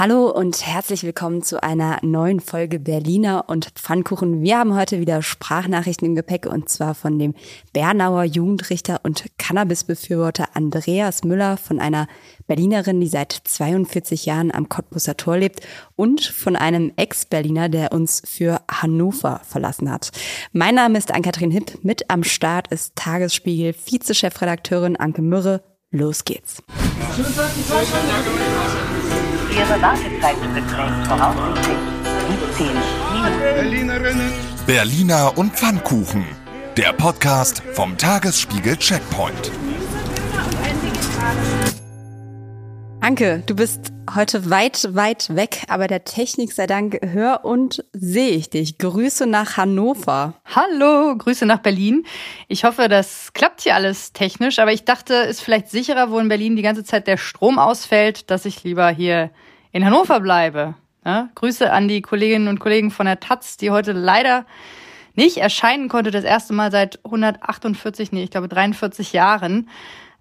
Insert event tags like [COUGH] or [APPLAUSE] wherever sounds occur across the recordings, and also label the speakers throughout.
Speaker 1: Hallo und herzlich willkommen zu einer neuen Folge Berliner und Pfannkuchen. Wir haben heute wieder Sprachnachrichten im Gepäck und zwar von dem Bernauer Jugendrichter und Cannabisbefürworter Andreas Müller, von einer Berlinerin, die seit 42 Jahren am Cottbusser Tor lebt und von einem Ex-Berliner, der uns für Hannover verlassen hat. Mein Name ist Ann-Kathrin Hipp. Mit am Start ist Tagesspiegel Vize-Chefredakteurin Anke Mürre. Los geht's.
Speaker 2: Ihre Wartezeit beträgt voraussichtlich 17 Minuten.
Speaker 3: Berliner und Pfannkuchen. Der Podcast vom Tagesspiegel Checkpoint.
Speaker 1: Anke, du bist heute weit, weit weg, aber der Technik sei Dank hör und sehe ich dich. Grüße nach Hannover.
Speaker 4: Hallo, Grüße nach Berlin. Ich hoffe, das klappt hier alles technisch, aber ich dachte, es ist vielleicht sicherer, wo in Berlin die ganze Zeit der Strom ausfällt, dass ich lieber hier in Hannover bleibe. Ja, Grüße an die Kolleginnen und Kollegen von der Taz, die heute leider nicht erscheinen konnte, das erste Mal seit 148, nee, ich glaube 43 Jahren.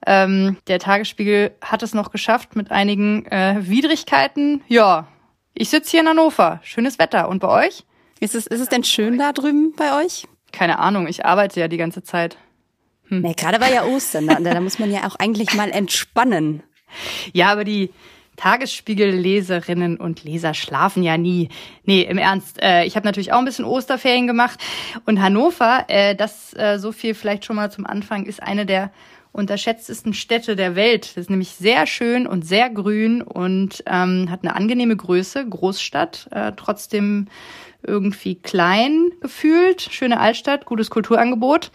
Speaker 4: Ähm, der Tagesspiegel hat es noch geschafft mit einigen äh, Widrigkeiten. Ja, ich sitze hier in Hannover. Schönes Wetter. Und bei euch?
Speaker 1: Ist es, ist es denn schön da drüben bei euch?
Speaker 4: Keine Ahnung, ich arbeite ja die ganze Zeit.
Speaker 1: Hm. Nee, gerade war ja Ostern, da, da muss man ja auch eigentlich mal entspannen.
Speaker 4: Ja, aber die Tagesspiegel-Leserinnen und Leser schlafen ja nie. Nee, im Ernst. Äh, ich habe natürlich auch ein bisschen Osterferien gemacht. Und Hannover, äh, das äh, so viel vielleicht schon mal zum Anfang, ist eine der unterschätztesten Städte der Welt. Das ist nämlich sehr schön und sehr grün und ähm, hat eine angenehme Größe, Großstadt, äh, trotzdem irgendwie klein gefühlt, schöne Altstadt, gutes Kulturangebot.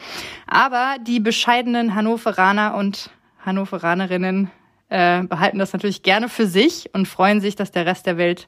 Speaker 4: Aber die bescheidenen Hannoveraner und Hannoveranerinnen äh, behalten das natürlich gerne für sich und freuen sich, dass der Rest der Welt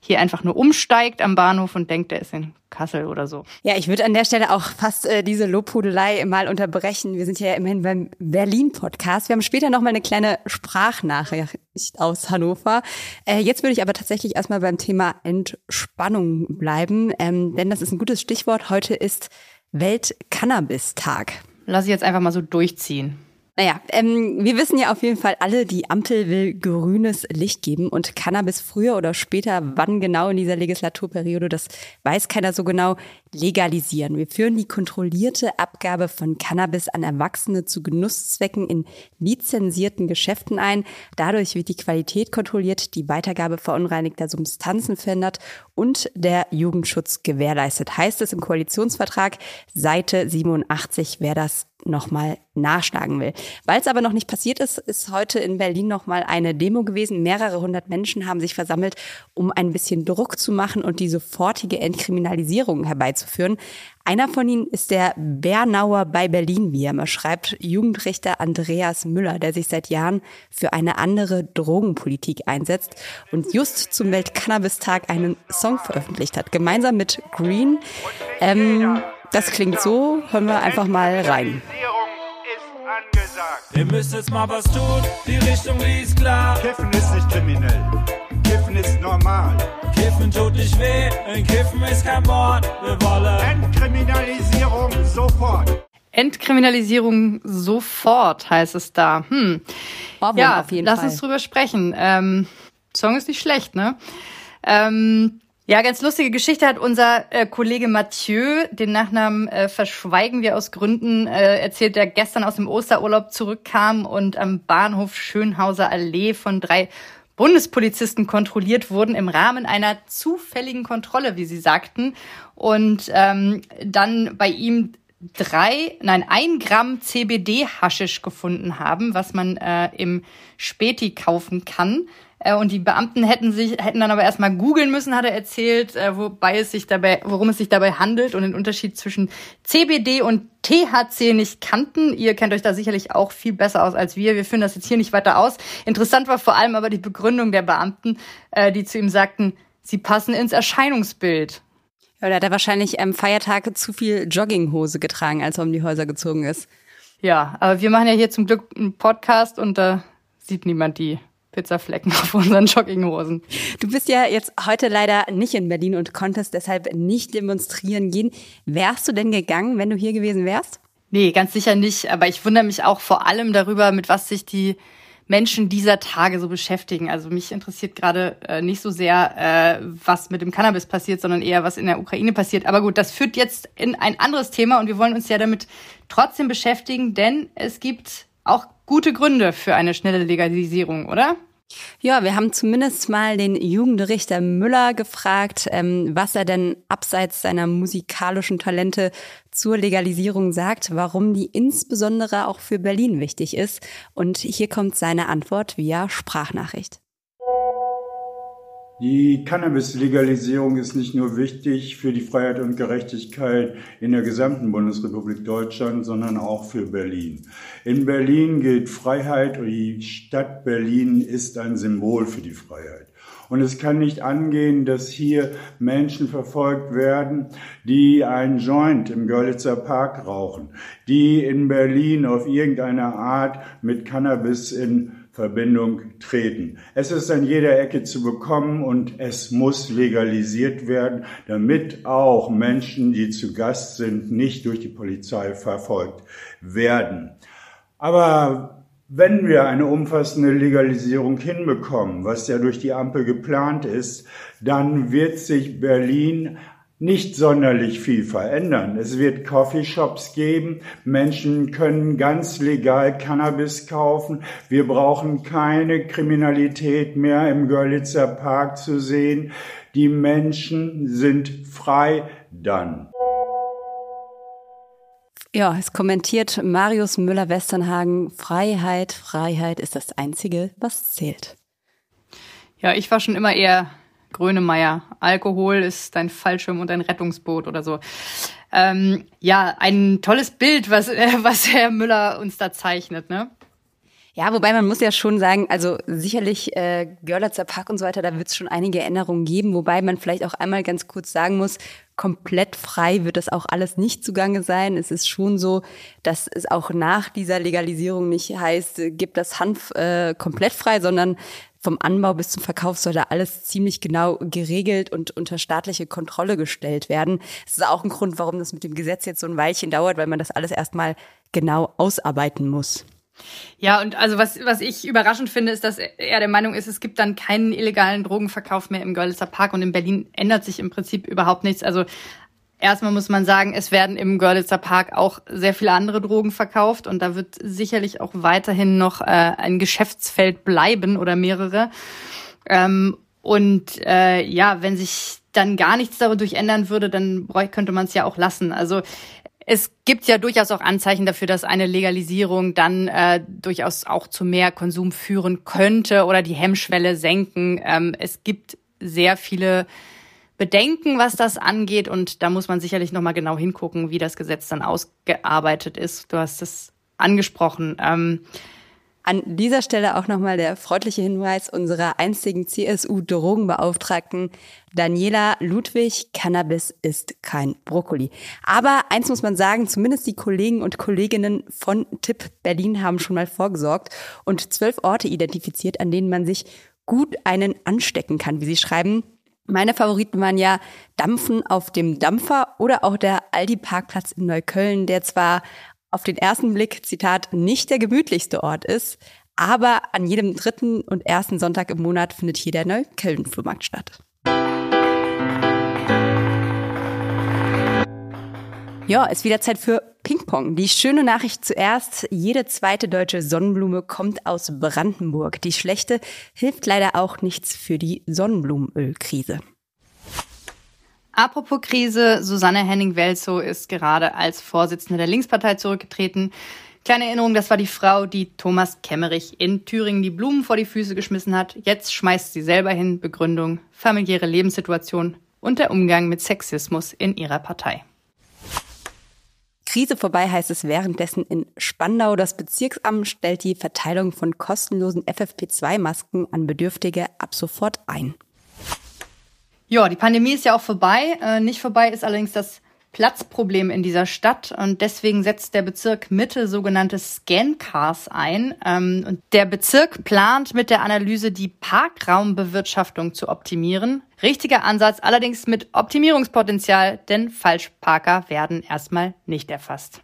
Speaker 4: hier einfach nur umsteigt am Bahnhof und denkt, er ist in Kassel oder so.
Speaker 1: Ja, ich würde an der Stelle auch fast äh, diese Lobhudelei mal unterbrechen. Wir sind ja immerhin beim Berlin-Podcast. Wir haben später noch mal eine kleine Sprachnachricht aus Hannover. Äh, jetzt würde ich aber tatsächlich erstmal beim Thema Entspannung bleiben, ähm, denn das ist ein gutes Stichwort. Heute ist Welt-Cannabis-Tag.
Speaker 4: Lass ich jetzt einfach mal so durchziehen.
Speaker 1: Naja, ähm, wir wissen ja auf jeden Fall alle, die Ampel will grünes Licht geben und Cannabis früher oder später, wann genau in dieser Legislaturperiode, das weiß keiner so genau, legalisieren. Wir führen die kontrollierte Abgabe von Cannabis an Erwachsene zu Genusszwecken in lizenzierten Geschäften ein. Dadurch wird die Qualität kontrolliert, die Weitergabe verunreinigter Substanzen verändert und der Jugendschutz gewährleistet. Heißt es im Koalitionsvertrag, Seite 87, wer das nochmal nachschlagen will. Weil es aber noch nicht passiert ist, ist heute in Berlin nochmal eine Demo gewesen. Mehrere hundert Menschen haben sich versammelt, um ein bisschen Druck zu machen und die sofortige Entkriminalisierung herbeizuführen. Einer von ihnen ist der Bernauer bei Berlin, wie er mal schreibt, Jugendrichter Andreas Müller, der sich seit Jahren für eine andere Drogenpolitik einsetzt und just zum Weltcannabis-Tag einen Song veröffentlicht hat, gemeinsam mit Green. Ähm, das klingt so, hören wir einfach mal rein.
Speaker 5: Ihr müsst jetzt mal was tun, die Richtung die ist klar.
Speaker 6: Kiffen ist nicht kriminell, Kiffen ist normal.
Speaker 5: Kiffen tut nicht weh, ein Kiffen ist kein Mord. Wir wollen
Speaker 6: Entkriminalisierung sofort.
Speaker 4: Entkriminalisierung sofort heißt es da. Hm. Ja,
Speaker 1: auf jeden
Speaker 4: lass
Speaker 1: Fall.
Speaker 4: uns drüber sprechen. Ähm, Song ist nicht schlecht, ne? Ähm, ja, ganz lustige Geschichte hat unser äh, Kollege Mathieu, den Nachnamen äh, verschweigen wir aus Gründen, äh, erzählt, der gestern aus dem Osterurlaub zurückkam und am Bahnhof Schönhauser Allee von drei Bundespolizisten kontrolliert wurden im Rahmen einer zufälligen Kontrolle, wie sie sagten. Und ähm, dann bei ihm drei, nein, ein Gramm CBD-Haschisch gefunden haben, was man äh, im Späti kaufen kann. Äh, Und die Beamten hätten sich, hätten dann aber erstmal googeln müssen, hat er erzählt, äh, wobei es sich dabei, worum es sich dabei handelt und den Unterschied zwischen CBD und THC nicht kannten. Ihr kennt euch da sicherlich auch viel besser aus als wir. Wir führen das jetzt hier nicht weiter aus. Interessant war vor allem aber die Begründung der Beamten, äh, die zu ihm sagten, sie passen ins Erscheinungsbild.
Speaker 1: Ja, da hat er wahrscheinlich am Feiertag zu viel Jogginghose getragen, als er um die Häuser gezogen ist.
Speaker 4: Ja, aber wir machen ja hier zum Glück einen Podcast und da sieht niemand die Pizzaflecken [LAUGHS] auf unseren Jogginghosen.
Speaker 1: Du bist ja jetzt heute leider nicht in Berlin und konntest deshalb nicht demonstrieren gehen. Wärst du denn gegangen, wenn du hier gewesen wärst?
Speaker 4: Nee, ganz sicher nicht. Aber ich wundere mich auch vor allem darüber, mit was sich die Menschen dieser Tage so beschäftigen. Also mich interessiert gerade äh, nicht so sehr, äh, was mit dem Cannabis passiert, sondern eher, was in der Ukraine passiert. Aber gut, das führt jetzt in ein anderes Thema und wir wollen uns ja damit trotzdem beschäftigen, denn es gibt auch gute Gründe für eine schnelle Legalisierung, oder?
Speaker 1: Ja, wir haben zumindest mal den Jugendrichter Müller gefragt, ähm, was er denn abseits seiner musikalischen Talente zur Legalisierung sagt, warum die insbesondere auch für Berlin wichtig ist. Und hier kommt seine Antwort via Sprachnachricht.
Speaker 7: Die Cannabis-Legalisierung ist nicht nur wichtig für die Freiheit und Gerechtigkeit in der gesamten Bundesrepublik Deutschland, sondern auch für Berlin. In Berlin gilt Freiheit und die Stadt Berlin ist ein Symbol für die Freiheit. Und es kann nicht angehen, dass hier Menschen verfolgt werden, die einen Joint im Görlitzer Park rauchen, die in Berlin auf irgendeine Art mit Cannabis in Verbindung treten. Es ist an jeder Ecke zu bekommen und es muss legalisiert werden, damit auch Menschen, die zu Gast sind, nicht durch die Polizei verfolgt werden. Aber wenn wir eine umfassende Legalisierung hinbekommen, was ja durch die Ampel geplant ist, dann wird sich Berlin nicht sonderlich viel verändern. Es wird Coffeeshops geben. Menschen können ganz legal Cannabis kaufen. Wir brauchen keine Kriminalität mehr im Görlitzer Park zu sehen. Die Menschen sind frei dann.
Speaker 1: Ja, es kommentiert Marius Müller-Westernhagen, Freiheit, Freiheit ist das Einzige, was zählt.
Speaker 4: Ja, ich war schon immer eher Grönemeyer. Alkohol ist dein Fallschirm und ein Rettungsboot oder so. Ähm, ja, ein tolles Bild, was, äh, [LAUGHS] was Herr Müller uns da zeichnet, ne?
Speaker 1: Ja, wobei man muss ja schon sagen, also sicherlich äh, Görlitzer Park und so weiter, da wird es schon einige Änderungen geben, wobei man vielleicht auch einmal ganz kurz sagen muss, komplett frei wird das auch alles nicht zugange sein. Es ist schon so, dass es auch nach dieser Legalisierung nicht heißt, gibt das Hanf äh, komplett frei, sondern vom Anbau bis zum Verkauf soll da alles ziemlich genau geregelt und unter staatliche Kontrolle gestellt werden. Das ist auch ein Grund, warum das mit dem Gesetz jetzt so ein Weilchen dauert, weil man das alles erstmal genau ausarbeiten muss.
Speaker 4: Ja, und also was, was ich überraschend finde, ist, dass er der Meinung ist, es gibt dann keinen illegalen Drogenverkauf mehr im Görlitzer Park und in Berlin ändert sich im Prinzip überhaupt nichts. Also Erstmal muss man sagen, es werden im Görlitzer Park auch sehr viele andere Drogen verkauft und da wird sicherlich auch weiterhin noch äh, ein Geschäftsfeld bleiben oder mehrere. Ähm, und äh, ja, wenn sich dann gar nichts dadurch ändern würde, dann könnte man es ja auch lassen. Also es gibt ja durchaus auch Anzeichen dafür, dass eine Legalisierung dann äh, durchaus auch zu mehr Konsum führen könnte oder die Hemmschwelle senken. Ähm, es gibt sehr viele Bedenken, was das angeht. Und da muss man sicherlich nochmal genau hingucken, wie das Gesetz dann ausgearbeitet ist. Du hast es angesprochen. Ähm,
Speaker 1: an dieser Stelle auch nochmal der freundliche Hinweis unserer einstigen CSU-Drogenbeauftragten Daniela Ludwig, Cannabis ist kein Brokkoli. Aber eins muss man sagen, zumindest die Kollegen und Kolleginnen von Tipp Berlin haben schon mal vorgesorgt und zwölf Orte identifiziert, an denen man sich gut einen anstecken kann, wie sie schreiben. Meine Favoriten waren ja Dampfen auf dem Dampfer oder auch der Aldi-Parkplatz in Neukölln, der zwar auf den ersten Blick, Zitat, nicht der gemütlichste Ort ist, aber an jedem dritten und ersten Sonntag im Monat findet hier der Neukölln-Flohmarkt statt. Ja, ist wieder Zeit für Ping-Pong. Die schöne Nachricht zuerst. Jede zweite deutsche Sonnenblume kommt aus Brandenburg. Die schlechte hilft leider auch nichts für die Sonnenblumenölkrise.
Speaker 4: Apropos Krise, Susanne Henning-Welzow ist gerade als Vorsitzende der Linkspartei zurückgetreten. Kleine Erinnerung, das war die Frau, die Thomas Kemmerich in Thüringen die Blumen vor die Füße geschmissen hat. Jetzt schmeißt sie selber hin. Begründung, familiäre Lebenssituation und der Umgang mit Sexismus in ihrer Partei.
Speaker 1: Krise vorbei heißt es währenddessen in Spandau. Das Bezirksamt stellt die Verteilung von kostenlosen FFP2-Masken an Bedürftige ab sofort ein.
Speaker 4: Ja, die Pandemie ist ja auch vorbei. Äh, nicht vorbei ist allerdings das Platzproblem in dieser Stadt und deswegen setzt der Bezirk Mitte sogenannte Scancars ein. Ähm, und der Bezirk plant mit der Analyse die Parkraumbewirtschaftung zu optimieren. Richtiger Ansatz allerdings mit Optimierungspotenzial, denn Falschparker werden erstmal nicht erfasst.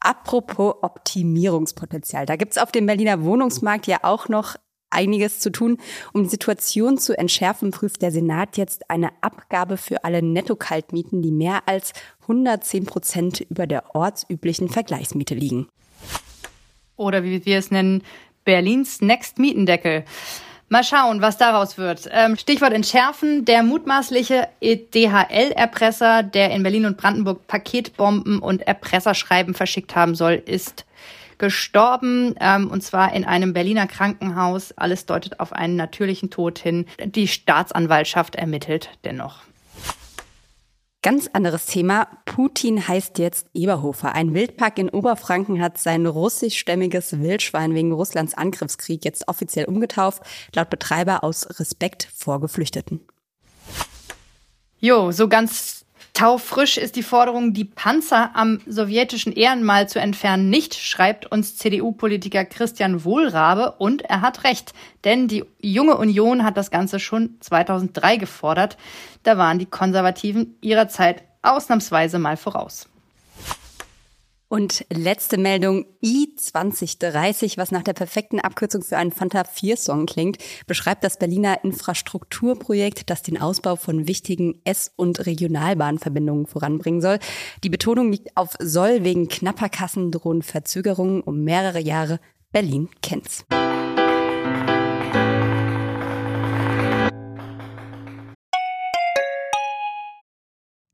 Speaker 1: Apropos Optimierungspotenzial. Da gibt's auf dem Berliner Wohnungsmarkt ja auch noch einiges zu tun. Um die Situation zu entschärfen, prüft der Senat jetzt eine Abgabe für alle Netto-Kaltmieten, die mehr als 110 Prozent über der ortsüblichen Vergleichsmiete liegen.
Speaker 4: Oder wie wir es nennen, Berlins Next Mietendeckel. Mal schauen, was daraus wird. Ähm, Stichwort entschärfen. Der mutmaßliche DHL-Erpresser, der in Berlin und Brandenburg Paketbomben und Erpresserschreiben verschickt haben soll, ist gestorben, ähm, und zwar in einem Berliner Krankenhaus. Alles deutet auf einen natürlichen Tod hin. Die Staatsanwaltschaft ermittelt dennoch.
Speaker 1: Ganz anderes Thema. Putin heißt jetzt Eberhofer. Ein Wildpark in Oberfranken hat sein russischstämmiges Wildschwein wegen Russlands Angriffskrieg jetzt offiziell umgetauft, laut Betreiber aus Respekt vor Geflüchteten.
Speaker 4: Jo, so ganz Taufrisch ist die Forderung, die Panzer am sowjetischen Ehrenmal zu entfernen, nicht, schreibt uns CDU-Politiker Christian Wohlrabe. Und er hat recht, denn die junge Union hat das Ganze schon 2003 gefordert. Da waren die Konservativen ihrer Zeit ausnahmsweise mal voraus.
Speaker 1: Und letzte Meldung, i2030, was nach der perfekten Abkürzung für einen Fanta 4-Song klingt, beschreibt das Berliner Infrastrukturprojekt, das den Ausbau von wichtigen S- und Regionalbahnverbindungen voranbringen soll. Die Betonung liegt auf soll wegen knapper Kassen drohen Verzögerungen um mehrere Jahre. Berlin kennt's.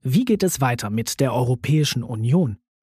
Speaker 8: Wie geht es weiter mit der Europäischen Union?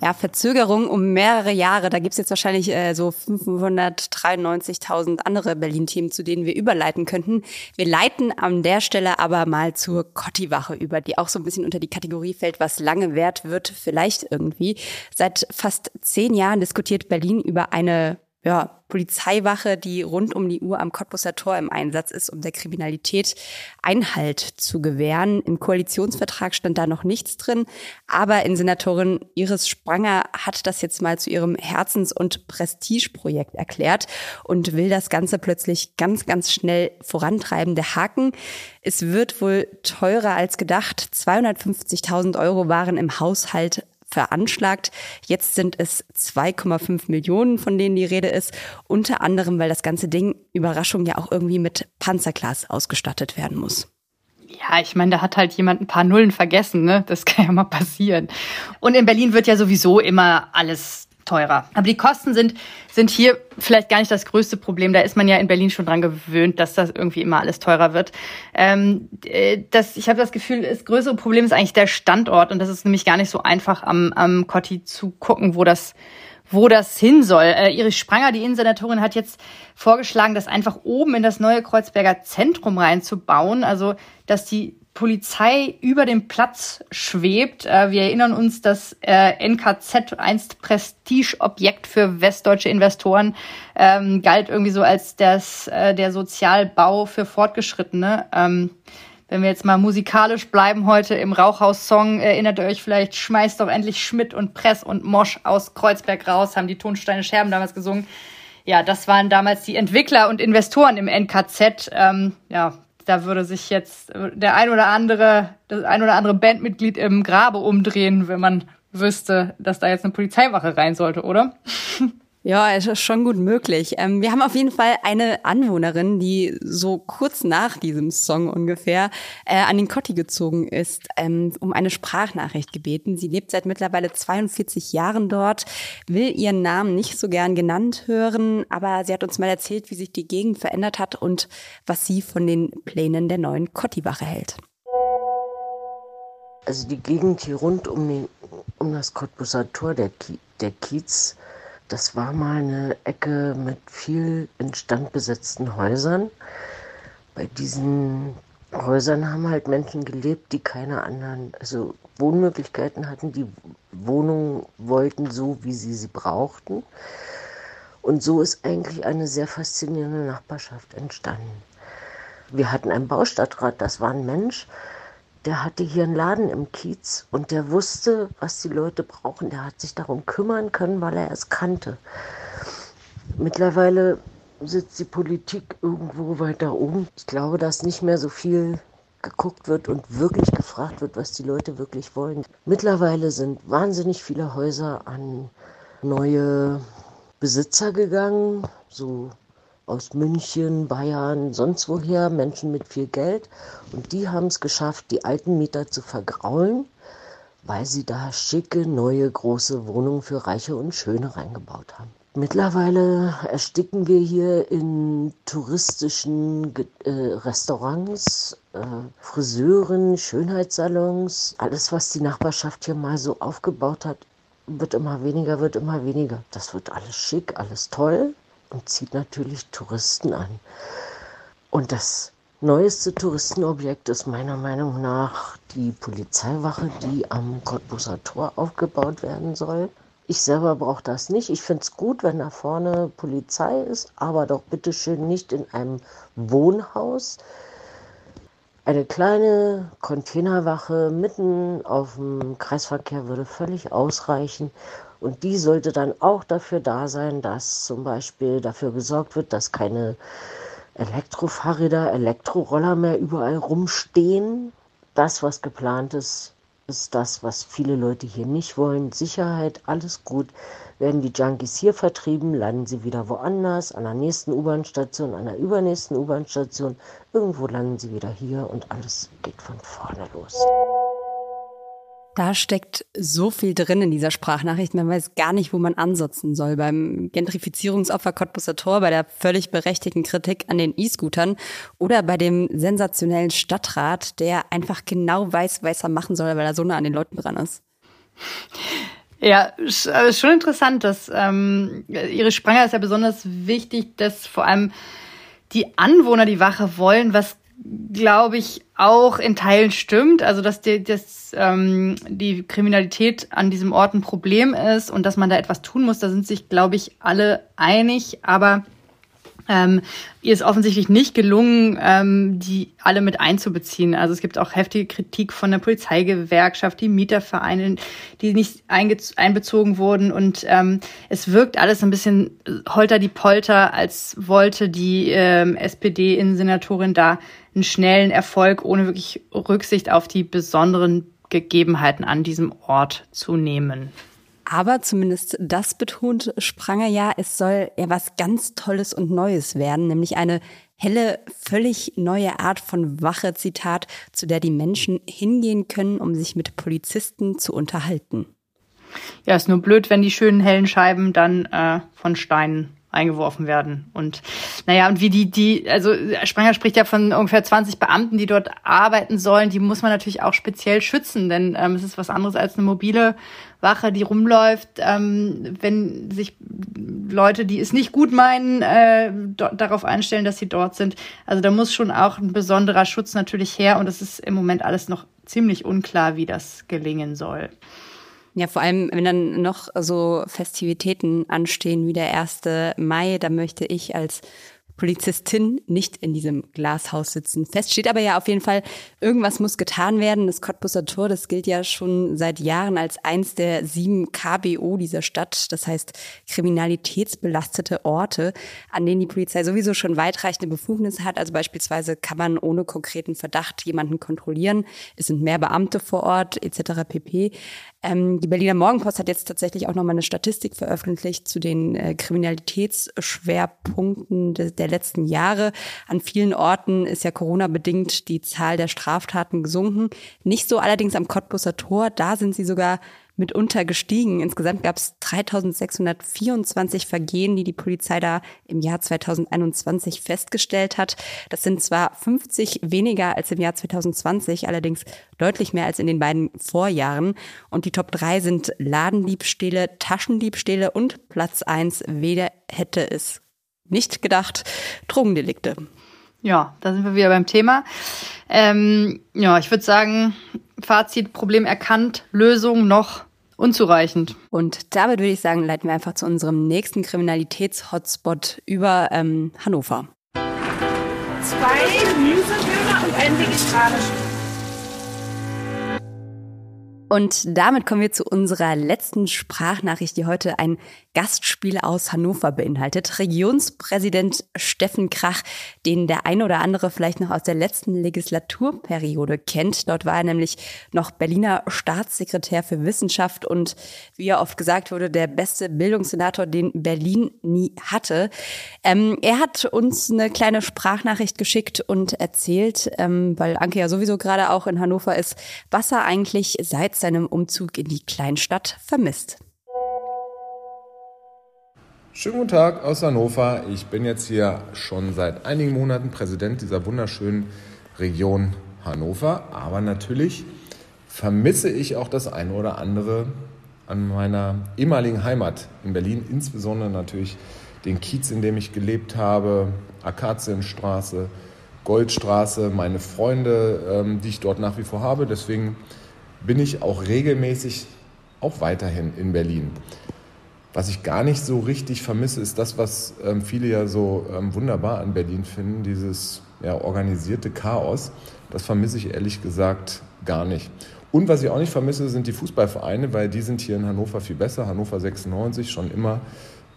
Speaker 1: Ja, Verzögerung um mehrere Jahre. Da gibt's jetzt wahrscheinlich äh, so 593.000 andere Berlin-Themen, zu denen wir überleiten könnten. Wir leiten an der Stelle aber mal zur Kotti-Wache über, die auch so ein bisschen unter die Kategorie fällt, was lange wert wird, vielleicht irgendwie. Seit fast zehn Jahren diskutiert Berlin über eine ja, Polizeiwache, die rund um die Uhr am Cottbusser Tor im Einsatz ist, um der Kriminalität Einhalt zu gewähren. Im Koalitionsvertrag stand da noch nichts drin, aber in Senatorin Iris Spranger hat das jetzt mal zu ihrem Herzens- und Prestigeprojekt erklärt und will das Ganze plötzlich ganz, ganz schnell vorantreiben. Der Haken, es wird wohl teurer als gedacht. 250.000 Euro waren im Haushalt veranschlagt. Jetzt sind es 2,5 Millionen, von denen die Rede ist. Unter anderem, weil das ganze Ding, Überraschung, ja auch irgendwie mit Panzerglas ausgestattet werden muss.
Speaker 4: Ja, ich meine, da hat halt jemand ein paar Nullen vergessen, ne? Das kann ja mal passieren. Und in Berlin wird ja sowieso immer alles teurer. Aber die Kosten sind, sind hier vielleicht gar nicht das größte Problem. Da ist man ja in Berlin schon dran gewöhnt, dass das irgendwie immer alles teurer wird. Ähm, äh, das, ich habe das Gefühl, das größere Problem ist eigentlich der Standort. Und das ist nämlich gar nicht so einfach am, am Kotti zu gucken, wo das wo das hin soll. Äh, Iris Spranger, die Innensenatorin, hat jetzt vorgeschlagen, das einfach oben in das neue Kreuzberger Zentrum reinzubauen. Also, dass die Polizei über dem Platz schwebt. Äh, wir erinnern uns, dass äh, NKZ einst Prestigeobjekt für westdeutsche Investoren ähm, galt irgendwie so als das, äh, der Sozialbau für Fortgeschrittene. Ähm, wenn wir jetzt mal musikalisch bleiben heute im Rauchhaus-Song, erinnert ihr euch vielleicht, schmeißt doch endlich Schmidt und Press und Mosch aus Kreuzberg raus, haben die Tonsteine Scherben damals gesungen. Ja, das waren damals die Entwickler und Investoren im NKZ. Ähm, ja, da würde sich jetzt der ein oder andere, das ein oder andere Bandmitglied im Grabe umdrehen, wenn man wüsste, dass da jetzt eine Polizeiwache rein sollte, oder? [LAUGHS]
Speaker 1: Ja, es ist schon gut möglich. Ähm, wir haben auf jeden Fall eine Anwohnerin, die so kurz nach diesem Song ungefähr äh, an den Kotti gezogen ist, ähm, um eine Sprachnachricht gebeten. Sie lebt seit mittlerweile 42 Jahren dort, will ihren Namen nicht so gern genannt hören, aber sie hat uns mal erzählt, wie sich die Gegend verändert hat und was sie von den Plänen der neuen Kotti-Wache hält.
Speaker 9: Also die Gegend hier rund um, den, um das Cottbusser Tor, der, der Kiez, das war mal eine Ecke mit viel instand besetzten Häusern. Bei diesen Häusern haben halt Menschen gelebt, die keine anderen, also Wohnmöglichkeiten hatten, die Wohnungen wollten, so wie sie sie brauchten. Und so ist eigentlich eine sehr faszinierende Nachbarschaft entstanden. Wir hatten einen Baustadtrat, das war ein Mensch, der hatte hier einen Laden im Kiez und der wusste, was die Leute brauchen. Der hat sich darum kümmern können, weil er es kannte. Mittlerweile sitzt die Politik irgendwo weiter oben. Ich glaube, dass nicht mehr so viel geguckt wird und wirklich gefragt wird, was die Leute wirklich wollen. Mittlerweile sind wahnsinnig viele Häuser an neue Besitzer gegangen, so aus München, Bayern, sonst woher, Menschen mit viel Geld. Und die haben es geschafft, die alten Mieter zu vergraulen, weil sie da schicke, neue, große Wohnungen für Reiche und Schöne reingebaut haben. Mittlerweile ersticken wir hier in touristischen äh, Restaurants, äh, Friseuren, Schönheitssalons. Alles, was die Nachbarschaft hier mal so aufgebaut hat, wird immer weniger, wird immer weniger. Das wird alles schick, alles toll und zieht natürlich Touristen an. Und das neueste Touristenobjekt ist meiner Meinung nach die Polizeiwache, die am Cottbuser Tor aufgebaut werden soll. Ich selber brauche das nicht. Ich finde es gut, wenn da vorne Polizei ist, aber doch bitte schön nicht in einem Wohnhaus. Eine kleine Containerwache mitten auf dem Kreisverkehr würde völlig ausreichen. Und die sollte dann auch dafür da sein, dass zum Beispiel dafür gesorgt wird, dass keine Elektrofahrräder, Elektroroller mehr überall rumstehen. Das, was geplant ist, ist das, was viele Leute hier nicht wollen. Sicherheit, alles gut. Werden die Junkies hier vertrieben, landen sie wieder woanders, an der nächsten U-Bahn-Station, an der übernächsten U-Bahn-Station. Irgendwo landen sie wieder hier und alles geht von vorne los.
Speaker 1: Da steckt so viel drin in dieser Sprachnachricht. Man weiß gar nicht, wo man ansetzen soll. Beim Gentrifizierungsopfer Cottbuser Tor, bei der völlig berechtigten Kritik an den E-Scootern oder bei dem sensationellen Stadtrat, der einfach genau weiß, was er machen soll, weil er so nah an den Leuten dran ist.
Speaker 4: Ja, schon interessant, dass ähm, Ihre Spranger ist ja besonders wichtig, dass vor allem die Anwohner die Wache wollen, was glaube ich, auch in Teilen stimmt. Also, dass die, dass, ähm, die Kriminalität an diesem Ort ein Problem ist und dass man da etwas tun muss, da sind sich, glaube ich, alle einig. Aber ähm, ihr ist offensichtlich nicht gelungen, ähm, die alle mit einzubeziehen. Also es gibt auch heftige Kritik von der Polizeigewerkschaft, die Mietervereine, die nicht einbezogen wurden. Und ähm, es wirkt alles ein bisschen holter die Polter, als wollte die ähm, SPD-Innensenatorin da einen schnellen Erfolg ohne wirklich Rücksicht auf die besonderen Gegebenheiten an diesem Ort zu nehmen.
Speaker 1: Aber zumindest das betont Spranger ja, es soll ja was ganz Tolles und Neues werden, nämlich eine helle, völlig neue Art von Wache, Zitat, zu der die Menschen hingehen können, um sich mit Polizisten zu unterhalten.
Speaker 4: Ja, ist nur blöd, wenn die schönen hellen Scheiben dann äh, von Steinen eingeworfen werden. Und naja, und wie die, die, also Spranger spricht ja von ungefähr 20 Beamten, die dort arbeiten sollen, die muss man natürlich auch speziell schützen, denn ähm, es ist was anderes als eine mobile Wache, die rumläuft, ähm, wenn sich Leute, die es nicht gut meinen, äh, darauf einstellen, dass sie dort sind. Also da muss schon auch ein besonderer Schutz natürlich her und es ist im Moment alles noch ziemlich unklar, wie das gelingen soll.
Speaker 1: Ja, vor allem, wenn dann noch so Festivitäten anstehen wie der 1. Mai, da möchte ich als Polizistin nicht in diesem Glashaus sitzen. Fest steht aber ja auf jeden Fall, irgendwas muss getan werden. Das Cottbuser Tor, das gilt ja schon seit Jahren als eins der sieben KBO dieser Stadt. Das heißt kriminalitätsbelastete Orte, an denen die Polizei sowieso schon weitreichende Befugnisse hat. Also beispielsweise kann man ohne konkreten Verdacht jemanden kontrollieren. Es sind mehr Beamte vor Ort etc. pp. Ähm, die Berliner Morgenpost hat jetzt tatsächlich auch nochmal eine Statistik veröffentlicht zu den äh, Kriminalitätsschwerpunkten de der letzten Jahre. An vielen Orten ist ja Corona-bedingt die Zahl der Straftaten gesunken. Nicht so allerdings am Cottbuser Tor. Da sind sie sogar mitunter gestiegen. Insgesamt gab es 3624 Vergehen, die die Polizei da im Jahr 2021 festgestellt hat. Das sind zwar 50 weniger als im Jahr 2020, allerdings deutlich mehr als in den beiden Vorjahren. Und die Top 3 sind Ladendiebstähle, Taschendiebstähle und Platz 1, weder hätte es nicht gedacht, Drogendelikte.
Speaker 4: Ja, da sind wir wieder beim Thema. Ähm, ja, ich würde sagen, Fazit, Problem erkannt, Lösung noch unzureichend.
Speaker 1: Und damit würde ich sagen, leiten wir einfach zu unserem nächsten Kriminalitäts-Hotspot über ähm, Hannover.
Speaker 10: Zwei Gemüsedöner und ein vegetarischen.
Speaker 1: Und damit kommen wir zu unserer letzten Sprachnachricht, die heute ein Gastspiel aus Hannover beinhaltet. Regionspräsident Steffen Krach, den der ein oder andere vielleicht noch aus der letzten Legislaturperiode kennt. Dort war er nämlich noch Berliner Staatssekretär für Wissenschaft und wie er oft gesagt wurde, der beste Bildungssenator, den Berlin nie hatte. Ähm, er hat uns eine kleine Sprachnachricht geschickt und erzählt, ähm, weil Anke ja sowieso gerade auch in Hannover ist, was er eigentlich seit seinem Umzug in die Kleinstadt vermisst.
Speaker 11: Schönen guten Tag aus Hannover. Ich bin jetzt hier schon seit einigen Monaten Präsident dieser wunderschönen Region Hannover. Aber natürlich vermisse ich auch das eine oder andere an meiner ehemaligen Heimat in Berlin, insbesondere natürlich den Kiez, in dem ich gelebt habe, Akazienstraße, Goldstraße, meine Freunde, ähm, die ich dort nach wie vor habe. Deswegen bin ich auch regelmäßig auch weiterhin in Berlin. Was ich gar nicht so richtig vermisse, ist das, was ähm, viele ja so ähm, wunderbar an Berlin finden, dieses ja, organisierte Chaos. Das vermisse ich ehrlich gesagt gar nicht. Und was ich auch nicht vermisse, sind die Fußballvereine, weil die sind hier in Hannover viel besser. Hannover 96 schon immer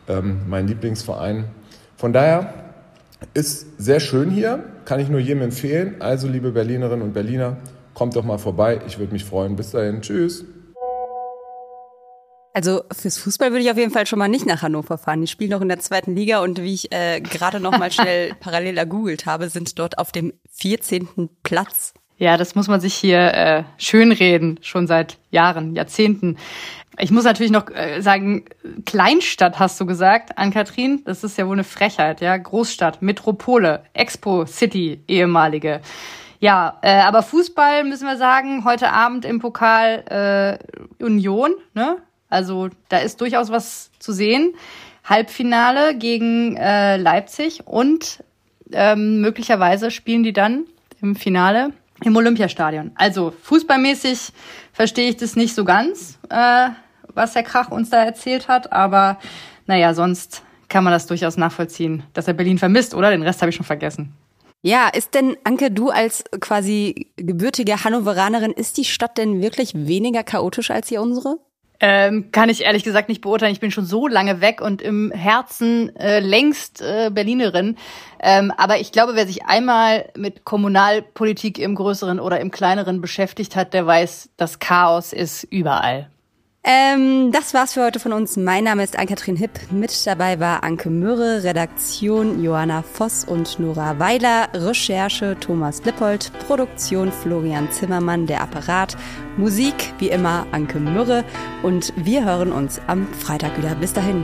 Speaker 11: ähm, mein Lieblingsverein. Von daher ist sehr schön hier, kann ich nur jedem empfehlen. Also liebe Berlinerinnen und Berliner, Kommt doch mal vorbei, ich würde mich freuen. Bis dahin, tschüss.
Speaker 1: Also fürs Fußball würde ich auf jeden Fall schon mal nicht nach Hannover fahren. Die spielen noch in der zweiten Liga und wie ich äh, gerade noch mal schnell [LAUGHS] parallel ergoogelt habe, sind dort auf dem 14. Platz.
Speaker 4: Ja, das muss man sich hier äh, schönreden, schon seit Jahren, Jahrzehnten. Ich muss natürlich noch äh, sagen, Kleinstadt hast du gesagt, an Kathrin. Das ist ja wohl eine Frechheit, ja. Großstadt, Metropole, Expo City, ehemalige. Ja, äh, aber Fußball müssen wir sagen, heute Abend im Pokal äh, Union, ne? Also da ist durchaus was zu sehen. Halbfinale gegen äh, Leipzig und ähm, möglicherweise spielen die dann im Finale im Olympiastadion. Also fußballmäßig verstehe ich das nicht so ganz, äh, was der Krach uns da erzählt hat, aber naja, sonst kann man das durchaus nachvollziehen, dass er Berlin vermisst, oder? Den Rest habe ich schon vergessen.
Speaker 1: Ja, ist denn, Anke, du als quasi gebürtige Hannoveranerin, ist die Stadt denn wirklich weniger chaotisch als hier unsere?
Speaker 4: Ähm, kann ich ehrlich gesagt nicht beurteilen. Ich bin schon so lange weg und im Herzen äh, längst äh, Berlinerin. Ähm, aber ich glaube, wer sich einmal mit Kommunalpolitik im größeren oder im kleineren beschäftigt hat, der weiß, das Chaos ist überall.
Speaker 1: Ähm, das war's für heute von uns. Mein Name ist Ann-Kathrin Hipp. Mit dabei war Anke Mürre, Redaktion Johanna Voss und Nora Weiler, Recherche Thomas Lippold, Produktion Florian Zimmermann, der Apparat, Musik wie immer Anke Mürre und wir hören uns am Freitag wieder. Bis dahin.